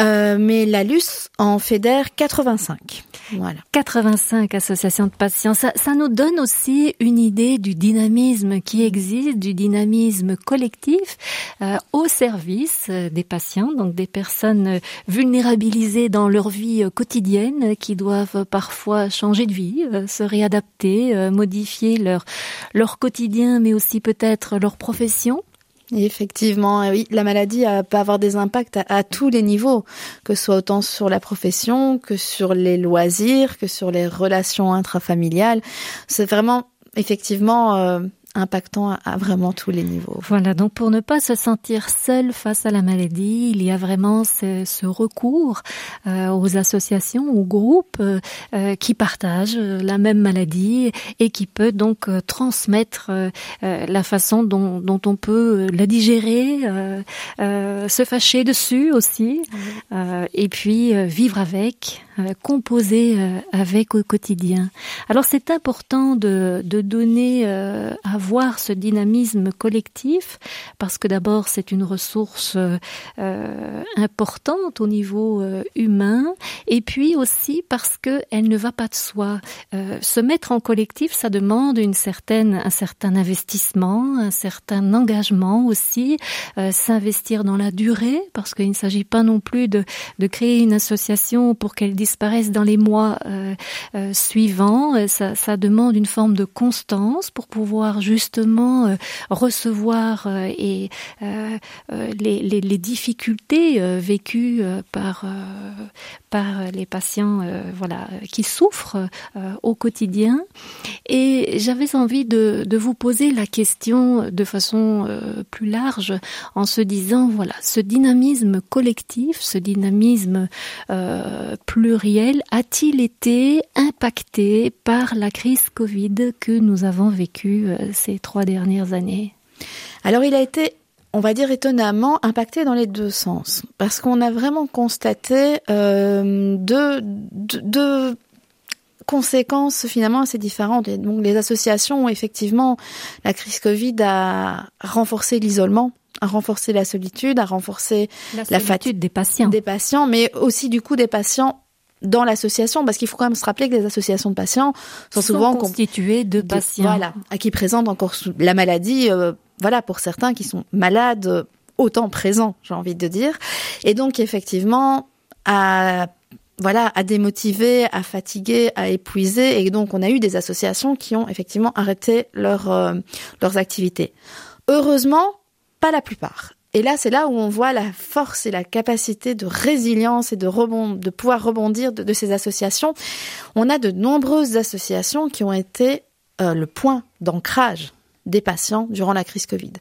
Euh, mais la LUS en fédère 85. Voilà. 85 associations de patients. Ça, ça, nous donne aussi une idée du dynamisme qui existe, du dynamisme collectif euh, au service euh, des patients, donc des personnes vulnérabilisées dans leur vie quotidienne, qui doivent parfois changer de vie, se réadapter, modifier leur leur quotidien, mais aussi peut-être leur profession. Effectivement, oui, la maladie peut avoir des impacts à, tous les niveaux, que ce soit autant sur la profession que sur les loisirs, que sur les relations intrafamiliales. C'est vraiment effectivement euh, impactant à, vraiment tous les niveaux. Voilà, donc pour ne pas se sentir seul face à la maladie, il y a vraiment ce, ce recours euh, aux associations, aux groupes euh, euh qui partagent la même maladie et qui peut donc euh, transmettre euh, la façon dont, dont, on peut la digérer, se fâcher dessus aussi, et puis vivre avec, composer avec au quotidien. Alors c'est important de, de donner à voir ce dynamisme collectif, parce que d'abord c'est une ressource euh, importante au niveau euh, humain, et puis aussi parce que elle ne va pas de soi. Euh, se mettre en collectif, ça demande une certaine, un certain investissement, un certain engagement aussi, s'investir dans la durée, parce qu'il ne s'agit pas non plus de, de créer une association pour qu'elle disparaisse dans les mois suivants. Ça, ça demande une forme de constance pour pouvoir justement euh, recevoir euh, et euh, les, difficultés vécues par par les patients voilà qui souffrent au quotidien. Et j'avais envie de, de vous poser la question de façon plus large en se disant voilà ce dynamisme collectif ce dynamisme pluriel a-t-il été impacté par la crise Covid que nous avons vécue ces trois dernières années Alors il a été on va dire étonnamment impacté dans les deux sens parce qu'on a vraiment constaté euh, deux, deux, conséquences finalement assez différentes. Et donc les associations, effectivement, la crise Covid a renforcé l'isolement à renforcer la solitude, à renforcer la, la fatigue des patients. Des patients, mais aussi du coup des patients dans l'association, parce qu'il faut quand même se rappeler que les associations de patients sont, sont souvent constituées de, de, patients, voilà, à qui présentent encore la maladie, euh, voilà, pour certains qui sont malades euh, autant présents, j'ai envie de dire. Et donc effectivement, à voilà, à démotiver, à fatiguer, à épuiser. Et donc, on a eu des associations qui ont effectivement arrêté leur, euh, leurs activités. Heureusement, pas la plupart. Et là, c'est là où on voit la force et la capacité de résilience et de, rebond, de pouvoir rebondir de, ces associations. On a de nombreuses associations qui ont été euh, le point d'ancrage des patients durant la crise Covid.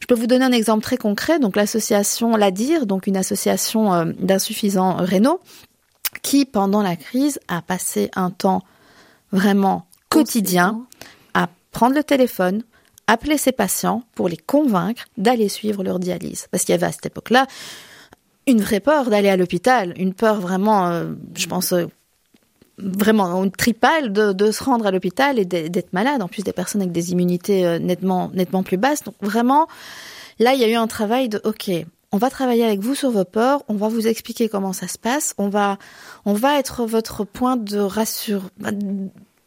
Je peux vous donner un exemple très concret. Donc l'association LADIR, donc une association euh, d'insuffisants rénaux, qui, pendant la crise, a passé un temps vraiment quotidien à prendre le téléphone, appeler ses patients pour les convaincre d'aller suivre leur dialyse. Parce qu'il y avait à cette époque-là une vraie peur d'aller à l'hôpital, une peur vraiment, euh, je pense, euh, vraiment tripale de, se rendre à l'hôpital et d'être malade. En plus des personnes avec des immunités euh, nettement, nettement plus basses. Donc vraiment, là, il y a eu un travail de, OK, on va travailler avec vous sur vos peurs, on va vous expliquer comment ça se passe, on va, on va être votre point de rassure,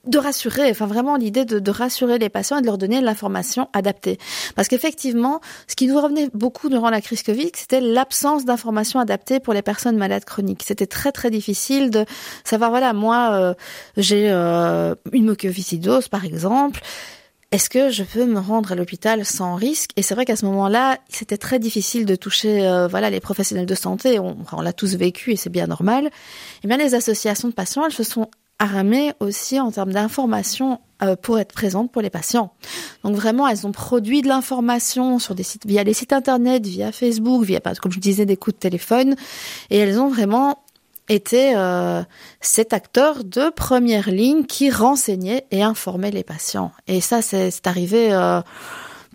de rassurer, enfin vraiment l'idée de, rassurer les patients et de leur donner l'information adaptée. Parce qu'effectivement, ce qui nous revenait beaucoup durant la crise Covid, c'était l'absence d'informations adaptées pour les personnes malades chroniques. C'était très très difficile de savoir, voilà, moi euh, j'ai euh, une mucoviscidose par exemple, est-ce que je peux me rendre à l'hôpital sans risque? Et c'est vrai qu'à ce moment-là, c'était très difficile de toucher euh, voilà les professionnels de santé. On, on l'a tous vécu et c'est bien normal. Eh bien, les associations de patients, elles se sont armées aussi en termes d'information euh, pour être présentes pour les patients. Donc vraiment, elles ont produit de l'information sur des sites via les sites internet, via Facebook, via comme je disais des coups de téléphone, et elles ont vraiment était euh, cet acteur de première ligne qui renseignait et informait les patients. Et ça, c'est arrivé euh,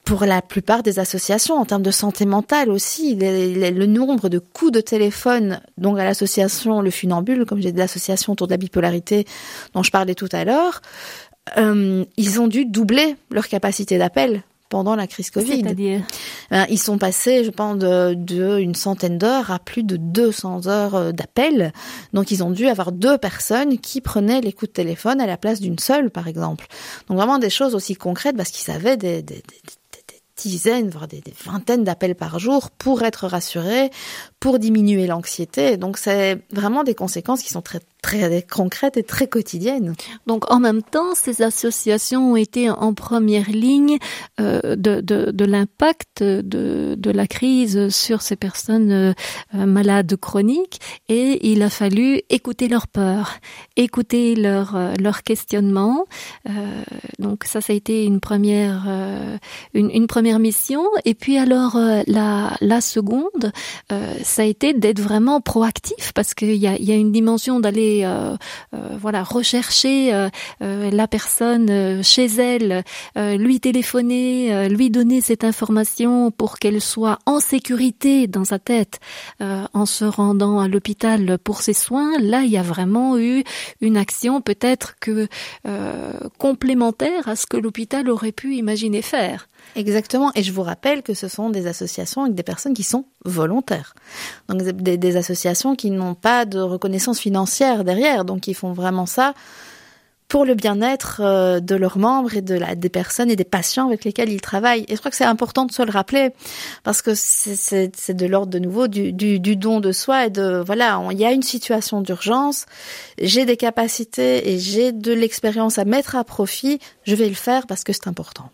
pour la plupart des associations en termes de santé mentale aussi. Le, nombre de coups de téléphone, donc à l'association Le Funambule, comme j'ai dit l'association autour de la bipolarité dont je parlais tout à l'heure, euh, ils ont dû doubler leur capacité d'appel pendant la crise Covid. C'est-à-dire ben, Ils sont passés, je pense, de, de une centaine d'heures à plus de 200 heures euh, d'appel. Donc, ils ont dû avoir deux personnes qui prenaient les coups de téléphone à la place d'une seule, par exemple. Donc, vraiment des choses aussi concrètes parce qu'ils avaient des, des, des dizaines, voire des, des vingtaines d'appels par jour pour être rassurés, pour diminuer l'anxiété. Donc c'est vraiment des conséquences qui sont très très concrètes et très quotidiennes. Donc en même temps, ces associations ont été en première ligne euh, de, de, de l'impact de, de la crise sur ces personnes euh, malades chroniques et il a fallu écouter leurs peurs, écouter leurs euh, leur questionnements. Euh, donc ça, ça a été une première euh, une, une, première mission. Et puis alors la, la seconde, ça a été d'être vraiment proactif parce qu'il y a, une dimension d'aller euh, euh, voilà rechercher euh, la personne chez elle, lui téléphoner, lui donner cette information pour qu'elle soit en sécurité dans sa tête en se rendant à l'hôpital pour ses soins. Là, il y a vraiment eu une action peut-être que complémentaire à ce que l'hôpital aurait pu imaginer faire. Exactement. Et je vous rappelle que ce sont des associations avec des personnes qui sont volontaires. Donc des, associations qui n'ont pas de reconnaissance financière derrière. Donc ils font vraiment ça pour le bien-être euh, de leurs membres et de des personnes et des patients avec lesquels ils travaillent. Et je crois que c'est important de se le rappeler parce que c'est de l'ordre de nouveau du, don de soi et de voilà, il y a une situation d'urgence, j'ai des capacités et j'ai de l'expérience à mettre à profit, je vais le faire parce que c'est important.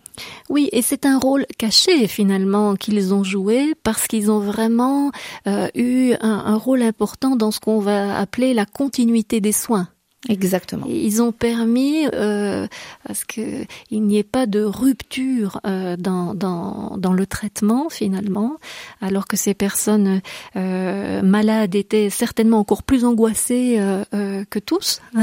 Oui, et c'est un rôle caché finalement qu'ils ont joué parce qu'ils ont vraiment euh, eu un, un rôle important dans ce qu'on va appeler la continuité des soins. Exactement. Ils ont permis euh, à ce qu'il n'y ait pas de rupture euh, dans, dans, dans le traitement finalement, alors que ces personnes euh, malades étaient certainement encore plus angoissées euh, euh que tous. (laughs)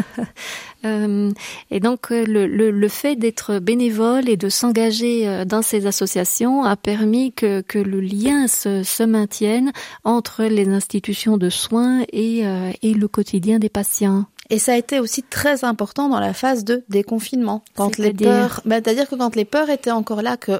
Euh, et donc le, le, le fait d'être bénévole et de s'engager dans ces associations a permis que, que le lien se, se maintienne entre les institutions de soins et, et le quotidien des patients. Et ça a été aussi très important dans la phase de déconfinement. Quand les peurs, bah, c'est-à-dire que quand les peurs étaient encore là, que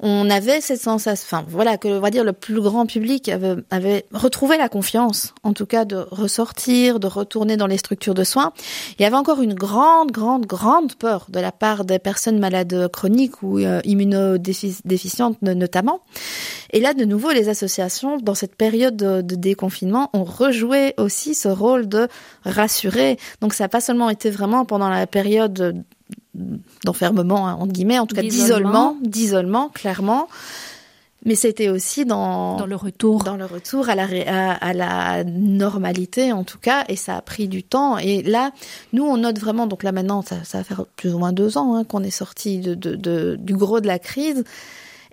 on avait cette sensation, enfin voilà, que on va dire le plus grand public avait, avait, retrouvé la confiance, en tout cas de ressortir, de retourner dans les structures de soins. Il y avait encore une grande, grande, grande peur de la part des personnes malades chroniques ou euh, immunodéficientes notamment. Et là, de nouveau, les associations, dans cette période de, de déconfinement, ont rejoué aussi ce rôle de rassurer. Donc ça n'a pas seulement été vraiment pendant la période d'enfermement, hein, entre guillemets, en tout cas d'isolement, d'isolement, clairement. Mais c'était aussi dans, dans le retour, dans le retour à la, à, la normalité en tout cas, et ça a pris du temps. Et là, nous on note vraiment, donc là maintenant, ça, ça va faire plus ou moins deux ans hein, qu'on est sorti de, de, de, du gros de la crise.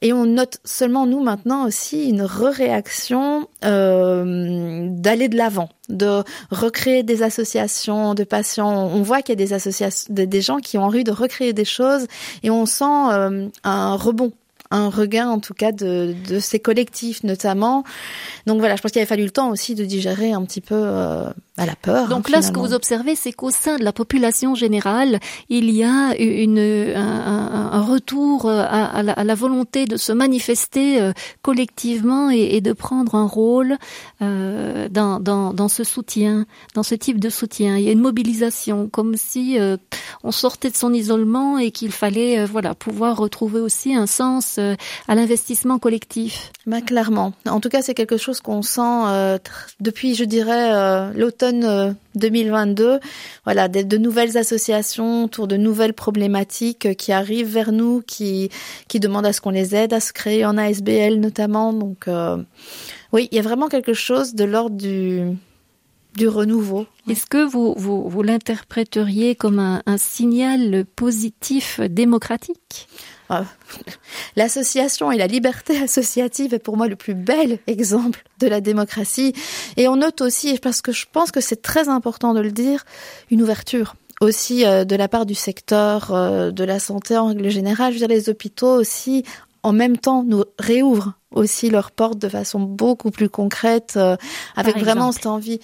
Et on note seulement nous maintenant aussi une réaction euh, d'aller de l'avant, de recréer des associations de patients. On voit qu'il y a des associations, des gens qui ont envie de recréer des choses et on sent euh, un rebond un regain en tout cas de, de ces collectifs notamment. Donc voilà, je pense qu'il avait fallu le temps aussi de digérer un petit peu euh, à la peur. Donc là, ce que vous observez, c'est qu'au sein de la population générale, il y a une, un, un retour à, à, la, à, la, volonté de se manifester euh, collectivement et, et, de prendre un rôle euh, dans, dans, dans, ce soutien, dans ce type de soutien. Il y a une mobilisation, comme si euh, on sortait de son isolement et qu'il fallait euh, voilà pouvoir retrouver aussi un sens euh, à l'investissement collectif. Bah, clairement. En tout cas, c'est quelque chose qu'on sent depuis, je dirais, l'automne 2022. Euh, voilà, de, nouvelles associations autour de nouvelles problématiques qui arrivent vers nous, qui qui demandent à ce qu'on les aide à se créer en ASBL notamment. Donc euh, oui, il y a vraiment quelque chose de l'ordre du du renouveau. Est-ce que vous, vous, vous l'interpréteriez comme un, signal positif démocratique? L'association et la liberté associative est pour moi le plus bel exemple de la démocratie. Et on note aussi, parce que je pense que c'est très important de le dire, une ouverture aussi euh, de la part du secteur euh, de la santé en règle générale. Je veux dire, les hôpitaux aussi, en même temps, nous réouvrent aussi leurs portes de façon beaucoup plus concrète, euh, avec vraiment cette envie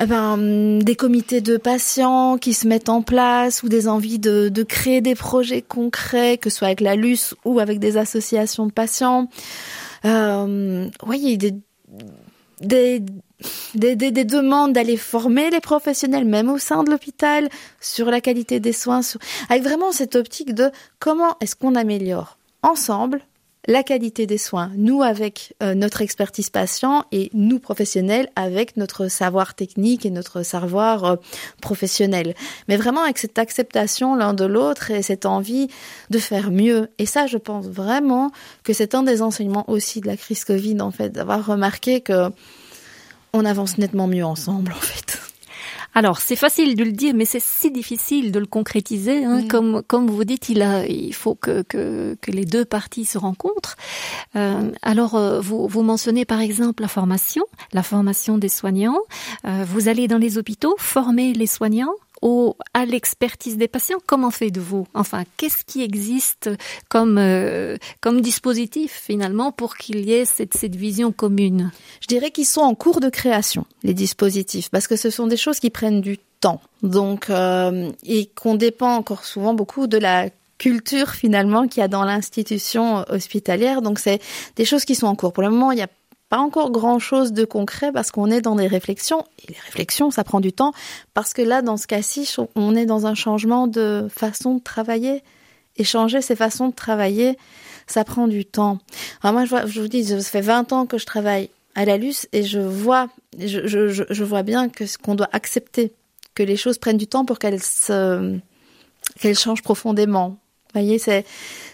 eh ben, des comités de patients qui se mettent en place ou des envies de, de créer des projets concrets, que ce soit avec la LUS ou avec des associations de patients. Euh, oui, des, des, des, des, des demandes d'aller former les professionnels, même au sein de l'hôpital, sur la qualité des soins, avec vraiment cette optique de comment est-ce qu'on améliore ensemble la qualité des soins, nous avec euh, notre expertise patient et nous professionnels avec notre savoir technique et notre savoir euh, professionnel. Mais vraiment avec cette acceptation l'un de l'autre et cette envie de faire mieux. Et ça, je pense vraiment que c'est un des enseignements aussi de la crise Covid, en fait, d'avoir remarqué que on avance nettement mieux ensemble, en fait. Alors, c'est facile de le dire, mais c'est si difficile de le concrétiser. Hein. Mm. Comme, comme vous dites, il, a, il faut que, que, que les deux parties se rencontrent. Euh, alors, euh, vous, vous mentionnez par exemple la formation, la formation des soignants. Euh, vous allez dans les hôpitaux former les soignants au, à l'expertise des patients Comment faites-vous? Enfin, qu'est-ce qui existe comme, euh, comme dispositif finalement pour qu'il y ait cette, cette vision commune? Je dirais qu'ils sont en cours de création, les dispositifs, parce que ce sont des choses qui prennent du temps. Donc, euh, et qu'on dépend encore souvent beaucoup de la culture finalement qu'il y a dans l'institution hospitalière. Donc c'est des choses qui sont en cours. Pour le moment, il y a pas encore grand chose de concret parce qu'on est dans des réflexions. Et les réflexions, ça prend du temps parce que là, dans ce cas-ci, on est dans un changement de façon de travailler. Et changer ces façons de travailler, ça prend du temps. Alors moi, je, je vous dis, ça fait 20 ans que je travaille à la LUS et je vois, je, vois bien que ce qu'on doit accepter, que les choses prennent du temps pour qu'elles changent profondément. Vous voyez, ça,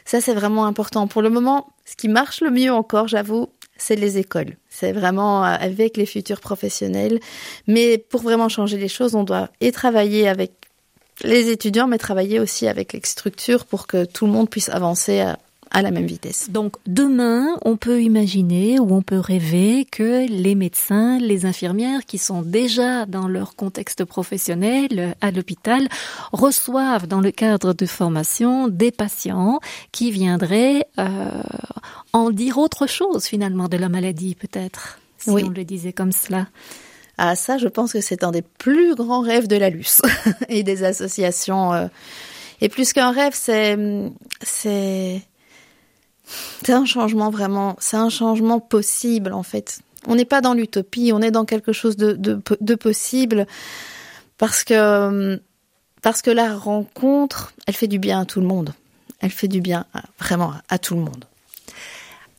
c'est vraiment important. Pour le moment, ce qui marche le mieux encore, j'avoue, c'est les écoles. C'est vraiment euh, avec les futurs professionnels. Mais pour vraiment changer les choses, on doit et travailler avec les étudiants, mais travailler aussi avec les structures pour que tout le monde puisse avancer à, à la même vitesse. Donc demain, on peut imaginer ou on peut rêver que les médecins, les infirmières qui sont déjà dans leur contexte professionnel à l'hôpital reçoivent dans le cadre de formation des patients qui viendraient euh, en dire autre chose finalement de la maladie peut-être, si oui. on le disait comme cela. Ah ça, je pense que c'est un des plus grands rêves de la LUS (laughs) et des associations. Euh, et plus qu'un rêve, c'est c'est c'est un changement vraiment, c'est un changement possible en fait. On n'est pas dans l'utopie, on est dans quelque chose de, possible parce que parce que la rencontre, elle fait du bien à tout le monde. Elle fait du bien vraiment à tout le monde.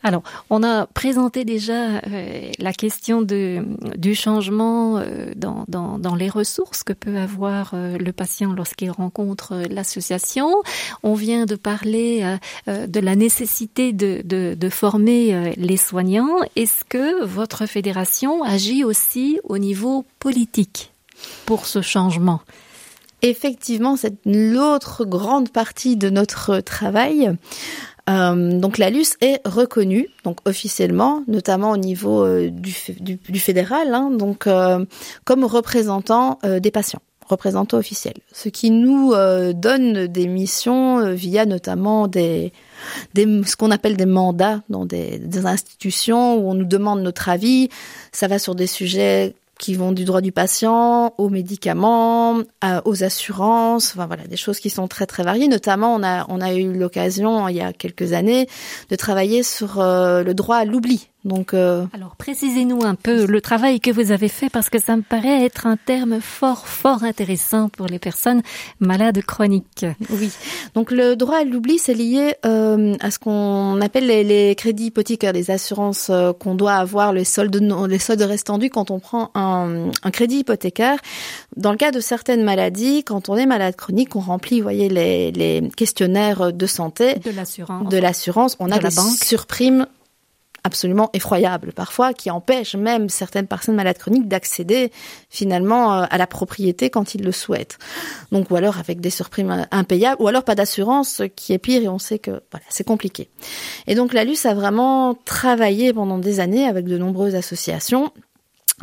Alors, on a présenté déjà euh, la question du changement euh, dans, les ressources que peut avoir euh, le patient lorsqu'il rencontre l'association. On vient de parler de la nécessité de, de former les soignants. Est-ce que votre fédération agit aussi au niveau politique pour ce changement? Effectivement, c'est l'autre grande partie de notre travail. Euh, donc la LUS est reconnue, donc officiellement, notamment au niveau euh, du, fédéral, hein, donc euh, comme représentant des patients, représentant officiel, ce qui nous donne des missions via notamment des, ce qu'on appelle des mandats dans des institutions où on nous demande notre avis. Ça va sur des sujets qui vont du droit du patient aux médicaments, aux assurances, enfin voilà, des choses qui sont très très variées. Notamment, on a on a eu l'occasion il y a quelques années de travailler sur euh, le droit à l'oubli donc, euh... Alors, précisez-nous un peu le travail que vous avez fait parce que ça me paraît être un terme fort, fort intéressant pour les personnes malades chroniques. Oui. Donc, le droit à l'oubli, c'est lié euh, à ce qu'on appelle les, les, crédits hypothécaires, les assurances euh, qu'on doit avoir, les soldes, les soldes restants quand on prend un, un, crédit hypothécaire. Dans le cas de certaines maladies, quand on est malade chronique, on remplit, vous voyez, les, les questionnaires de santé. De l'assurance. De l'assurance. On a des surprimes absolument effroyable parfois, qui empêche même certaines personnes malades chroniques d'accéder finalement euh, à la propriété quand ils le souhaitent. Donc ou alors avec des surprimes impayables, ou alors pas d'assurance, qui est pire et on sait que voilà c'est compliqué. Et donc la LUS a vraiment travaillé pendant des années avec de nombreuses associations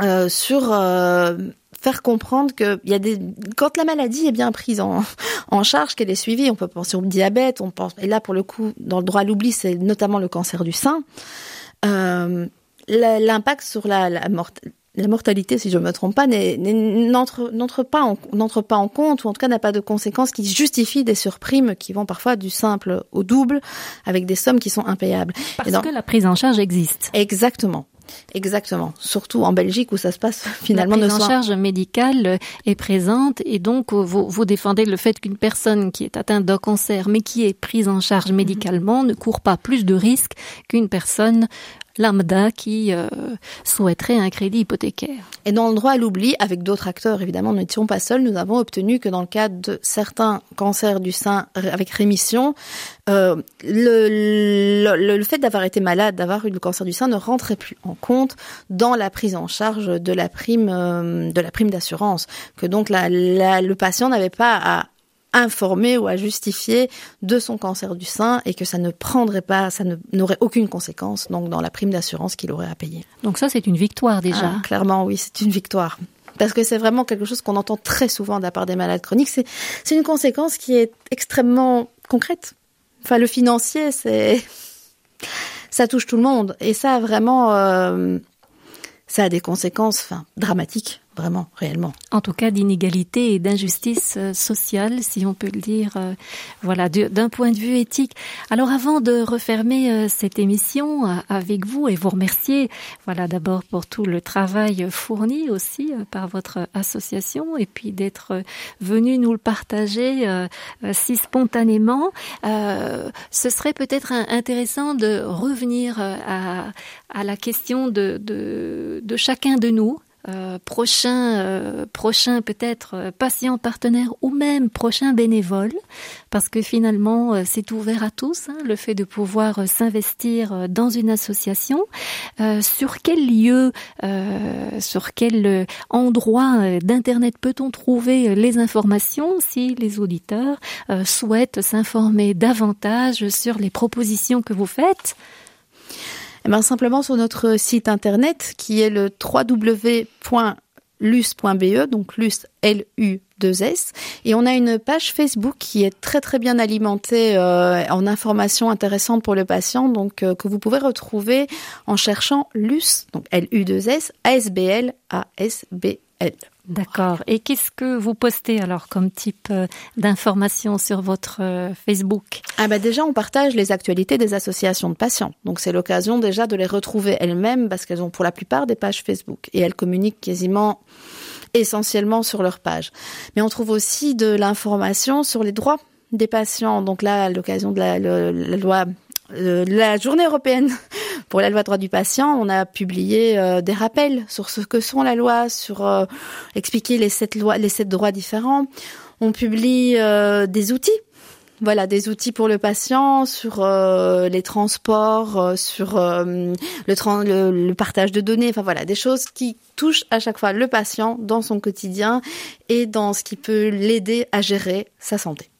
euh, sur euh, faire comprendre que il y a des quand la maladie est bien prise en, en charge, qu'elle est suivie, on peut penser au diabète, on pense et là pour le coup dans le droit à l'oubli c'est notamment le cancer du sein. Euh, l'impact sur la, la, mort, la, mortalité, si je ne me trompe pas, n'entre pas, en, pas en compte, ou en tout cas n'a pas de conséquences qui justifient des surprimes qui vont parfois du simple au double, avec des sommes qui sont impayables. Parce donc, que la prise en charge existe. Exactement. Exactement. Surtout en Belgique où ça se passe (laughs) finalement. La prise en charge médicale est présente et donc vous, vous défendez le fait qu'une personne qui est atteinte d'un cancer mais qui est prise en charge médicalement ne court pas plus de risques qu'une personne lambda qui euh, souhaiterait un crédit hypothécaire. Et dans le droit à l'oubli, avec d'autres acteurs, évidemment, nous n'étions pas seuls, nous avons obtenu que dans le cadre de certains cancers du sein avec rémission, euh, le, fait d'avoir été malade, d'avoir eu le cancer du sein ne rentrait plus en compte dans la prise en charge de la prime euh, de la prime d'assurance, que donc le patient n'avait pas à informer ou à justifier de son cancer du sein et que ça ne prendrait pas, ça n'aurait aucune conséquence donc dans la prime d'assurance qu'il aurait à payer. Donc ça c'est une victoire déjà. Ah, clairement oui, c'est une victoire. Parce que c'est vraiment quelque chose qu'on entend très souvent de la part des malades chroniques. C'est une conséquence qui est extrêmement concrète. Enfin, le financier, c'est ça touche tout le monde et ça vraiment, euh, ça a des conséquences, enfin, dramatiques vraiment, réellement. En tout cas, d'inégalité et d'injustice euh, sociale, si on peut le dire, euh, voilà, d'un point de vue éthique. Alors, avant de refermer euh, cette émission avec vous et vous remercier, voilà, d'abord pour tout le travail fourni aussi par votre association et puis d'être venu nous le partager si spontanément, ce serait peut-être intéressant de revenir à, la question de chacun de nous euh, prochain, euh, prochain peut-être euh, patient partenaire ou même prochain bénévole, parce que finalement c'est ouvert à tous, hein, le fait de pouvoir s'investir dans une association. sur quel lieu, sur quel endroit d'internet peut-on trouver les informations si les auditeurs souhaitent s'informer davantage sur les propositions que vous faites? Eh ben, simplement sur notre site internet qui est le www.lus.be, donc lus L-U 2S. Et on a une page Facebook qui est très très bien alimentée euh, en informations intéressantes pour le patient, donc euh, que vous pouvez retrouver en cherchant LUS, donc L-U-2-S, ASBL, ASBL. D'accord. Et qu'est-ce que vous postez alors comme type euh, d'information sur votre euh, Facebook? Ah bah déjà on partage les actualités des associations de patients. Donc c'est l'occasion déjà de les retrouver elles-mêmes parce qu'elles ont pour la plupart des pages Facebook et elles communiquent quasiment essentiellement sur leur page. Mais on trouve aussi de l'information sur les droits des patients. Donc là, à l'occasion de la, loi, euh, la journée européenne pour la loi droit du patient, on a publié euh, des rappels sur ce que sont la loi, sur euh, expliquer les sept lois, les sept droits différents. On publie des outils voilà des outils pour le patient sur les transports, sur le, le, partage de données, enfin voilà des choses qui touchent à chaque fois le patient dans son quotidien et dans ce qui peut l'aider à gérer sa santé.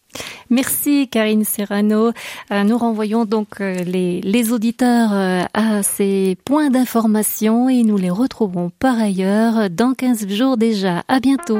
Merci Karine Serrano. Euh, nous renvoyons donc euh, les, auditeurs euh, à ces points d'information et nous les retrouverons par ailleurs dans 15 jours déjà. À bientôt.